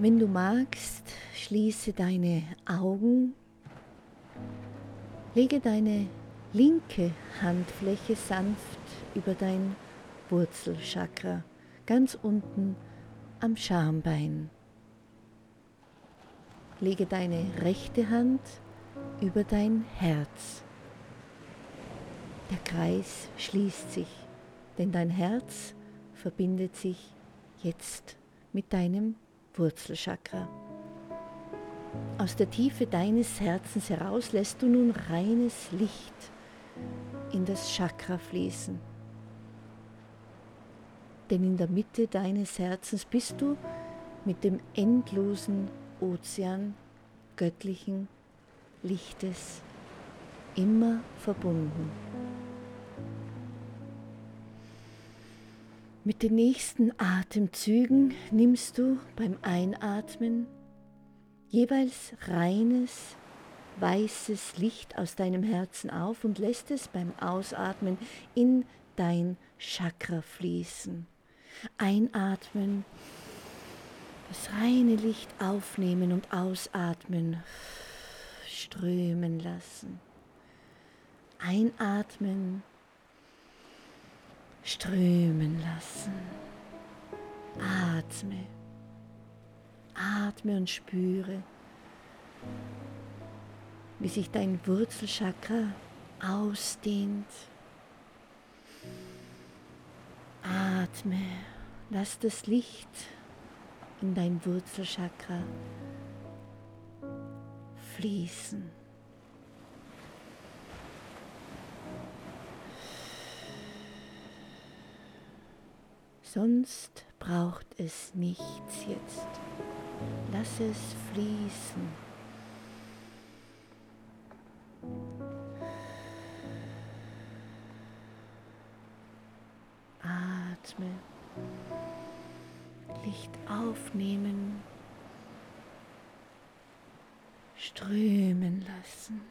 Wenn du magst, schließe deine Augen, lege deine linke Handfläche sanft über dein Wurzelchakra, ganz unten am Schambein. Lege deine rechte Hand über dein Herz. Der Kreis schließt sich, denn dein Herz verbindet sich jetzt mit deinem Wurzelchakra. Aus der Tiefe deines Herzens heraus lässt du nun reines Licht in das Chakra fließen. Denn in der Mitte deines Herzens bist du mit dem endlosen Ozean göttlichen Lichtes immer verbunden. Mit den nächsten Atemzügen nimmst du beim Einatmen jeweils reines, weißes Licht aus deinem Herzen auf und lässt es beim Ausatmen in dein Chakra fließen. Einatmen, das reine Licht aufnehmen und ausatmen, strömen lassen. Einatmen, strömen lassen. Atme, atme und spüre, wie sich dein Wurzelchakra ausdehnt. Atme, lass das Licht in dein Wurzelchakra fließen. Sonst braucht es nichts jetzt. Lass es fließen. Atme. Licht aufnehmen. Strömen lassen.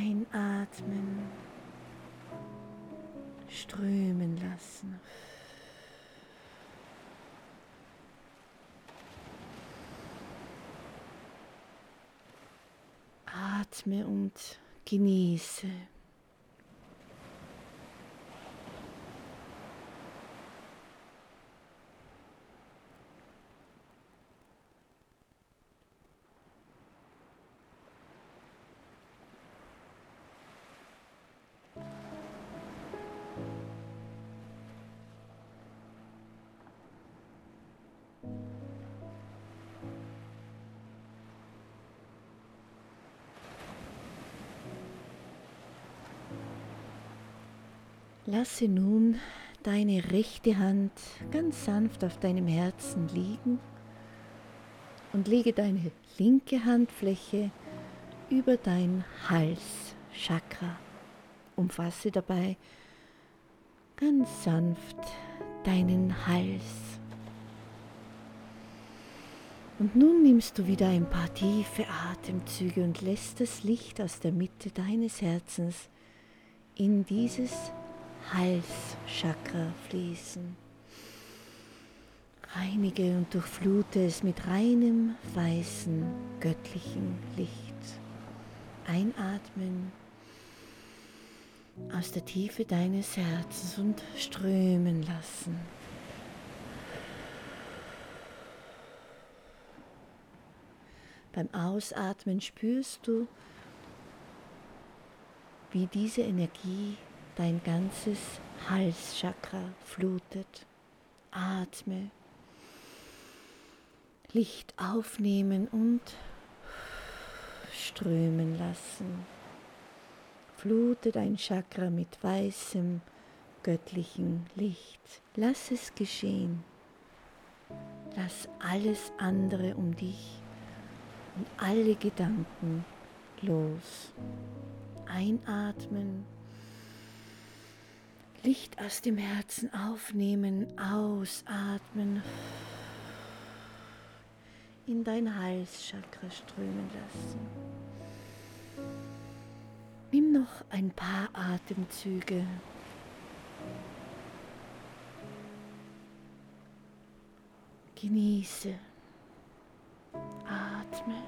Einatmen, strömen lassen. Atme und genieße. Lasse nun deine rechte Hand ganz sanft auf deinem Herzen liegen und lege deine linke Handfläche über dein Halschakra. Umfasse dabei ganz sanft deinen Hals. Und nun nimmst du wieder ein paar tiefe Atemzüge und lässt das Licht aus der Mitte deines Herzens in dieses Halschakra fließen. Reinige und durchflute es mit reinem, weißen, göttlichen Licht. Einatmen aus der Tiefe deines Herzens und strömen lassen. Beim Ausatmen spürst du, wie diese Energie dein ganzes Halschakra flutet. Atme. Licht aufnehmen und strömen lassen. Flute dein Chakra mit weißem, göttlichen Licht. Lass es geschehen. Lass alles andere um dich und alle Gedanken los. Einatmen Licht aus dem Herzen aufnehmen, ausatmen, in dein Halschakra strömen lassen. Nimm noch ein paar Atemzüge. Genieße. Atme.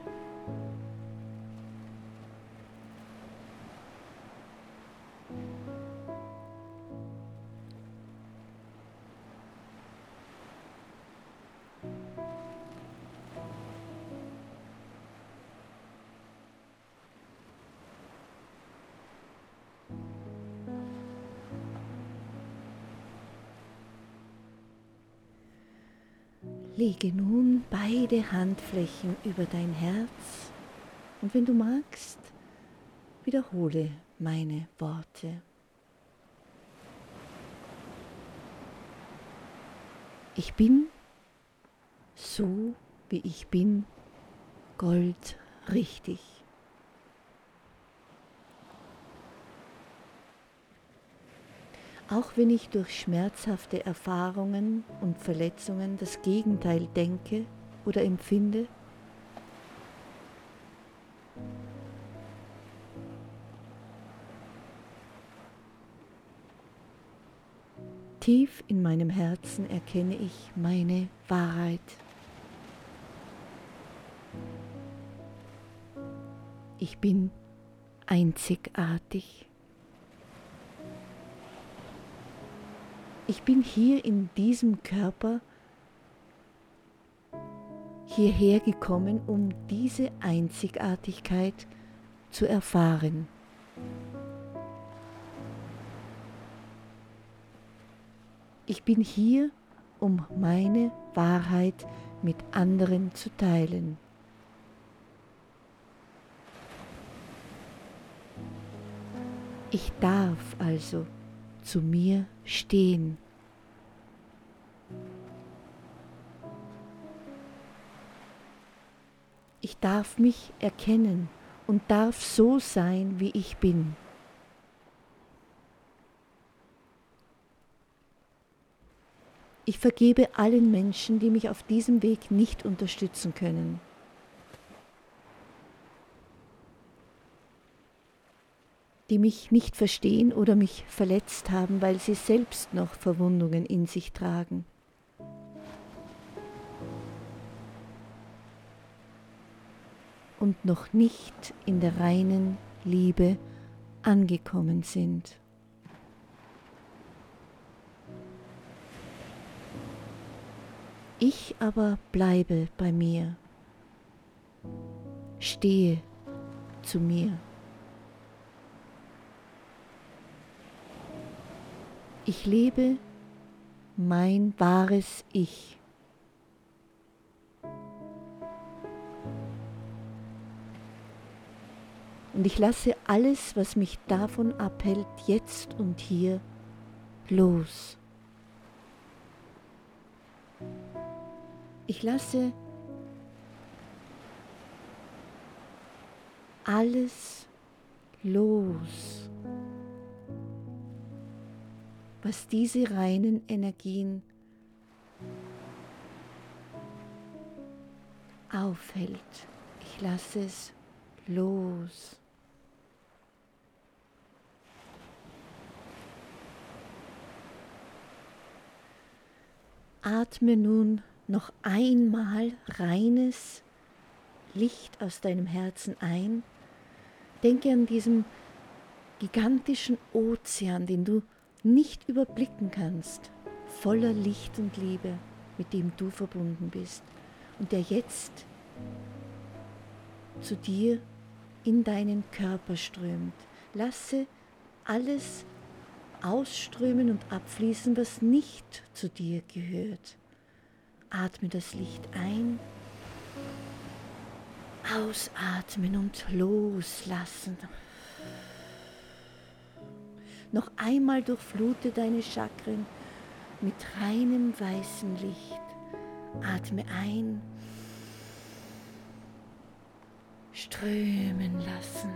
Lege nun beide Handflächen über dein Herz und wenn du magst, wiederhole meine Worte. Ich bin so, wie ich bin, goldrichtig. Auch wenn ich durch schmerzhafte Erfahrungen und Verletzungen das Gegenteil denke oder empfinde, Tief in meinem Herzen erkenne ich meine Wahrheit. Ich bin einzigartig. Ich bin hier in diesem Körper hierher gekommen, um diese Einzigartigkeit zu erfahren. Ich bin hier, um meine Wahrheit mit anderen zu teilen. Ich darf also zu mir stehen. Ich darf mich erkennen und darf so sein, wie ich bin. Ich vergebe allen Menschen, die mich auf diesem Weg nicht unterstützen können. Die mich nicht verstehen oder mich verletzt haben, weil sie selbst noch Verwundungen in sich tragen. Und noch nicht in der reinen Liebe angekommen sind. Ich aber bleibe bei mir, stehe zu mir. Ich lebe mein wahres Ich. Und ich lasse alles, was mich davon abhält, jetzt und hier los. Ich lasse alles los was diese reinen Energien aufhält. Ich lasse es los. Atme nun noch einmal reines Licht aus deinem Herzen ein. Denke an diesen gigantischen Ozean, den du nicht überblicken kannst, voller Licht und Liebe, mit dem du verbunden bist und der jetzt zu dir in deinen Körper strömt. Lasse alles ausströmen und abfließen, was nicht zu dir gehört. Atme das Licht ein, ausatmen und loslassen. Noch einmal durchflute deine Chakren mit reinem weißem Licht. Atme ein, strömen lassen.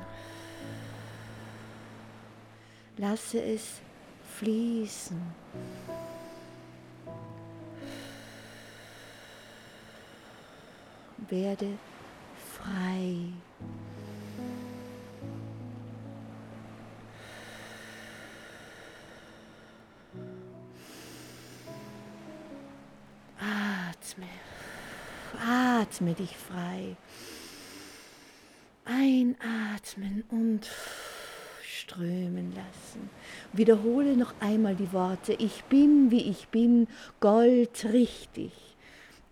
Lasse es fließen. Werde frei. Atme dich frei. Einatmen und strömen lassen. Wiederhole noch einmal die Worte. Ich bin, wie ich bin, goldrichtig.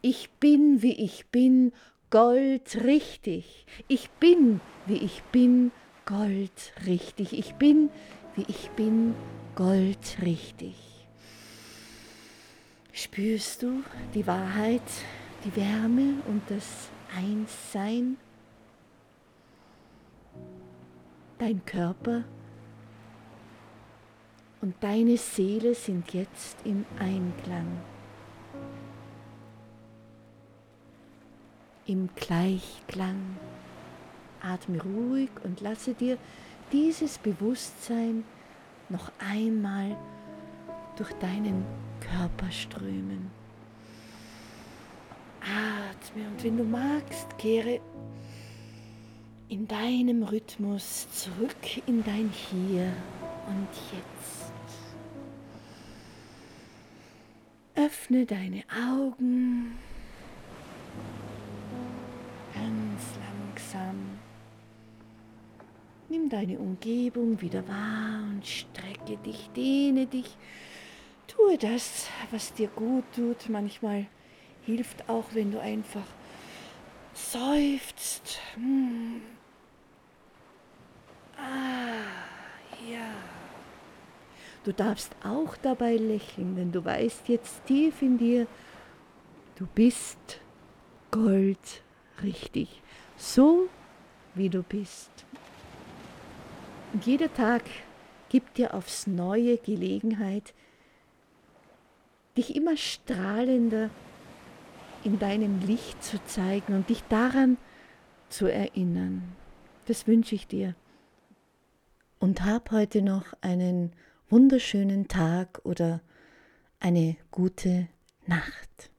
Ich bin, wie ich bin, goldrichtig. Ich bin, wie ich bin, goldrichtig. Ich bin, wie ich bin, goldrichtig. Spürst du die Wahrheit, die Wärme und das Einssein? Dein Körper und deine Seele sind jetzt im Einklang, im Gleichklang. Atme ruhig und lasse dir dieses Bewusstsein noch einmal durch deinen Körper strömen. Atme und wenn du magst, kehre in deinem Rhythmus zurück in dein Hier und Jetzt. Öffne deine Augen ganz langsam. Nimm deine Umgebung wieder wahr und strecke dich, dehne dich. Tue das, was dir gut tut. Manchmal hilft auch, wenn du einfach seufzt. Hm. Ah, ja. Du darfst auch dabei lächeln, denn du weißt jetzt tief in dir, du bist goldrichtig, so wie du bist. Und jeder Tag gibt dir aufs neue Gelegenheit, dich immer strahlender in deinem Licht zu zeigen und dich daran zu erinnern. Das wünsche ich dir. Und hab heute noch einen wunderschönen Tag oder eine gute Nacht.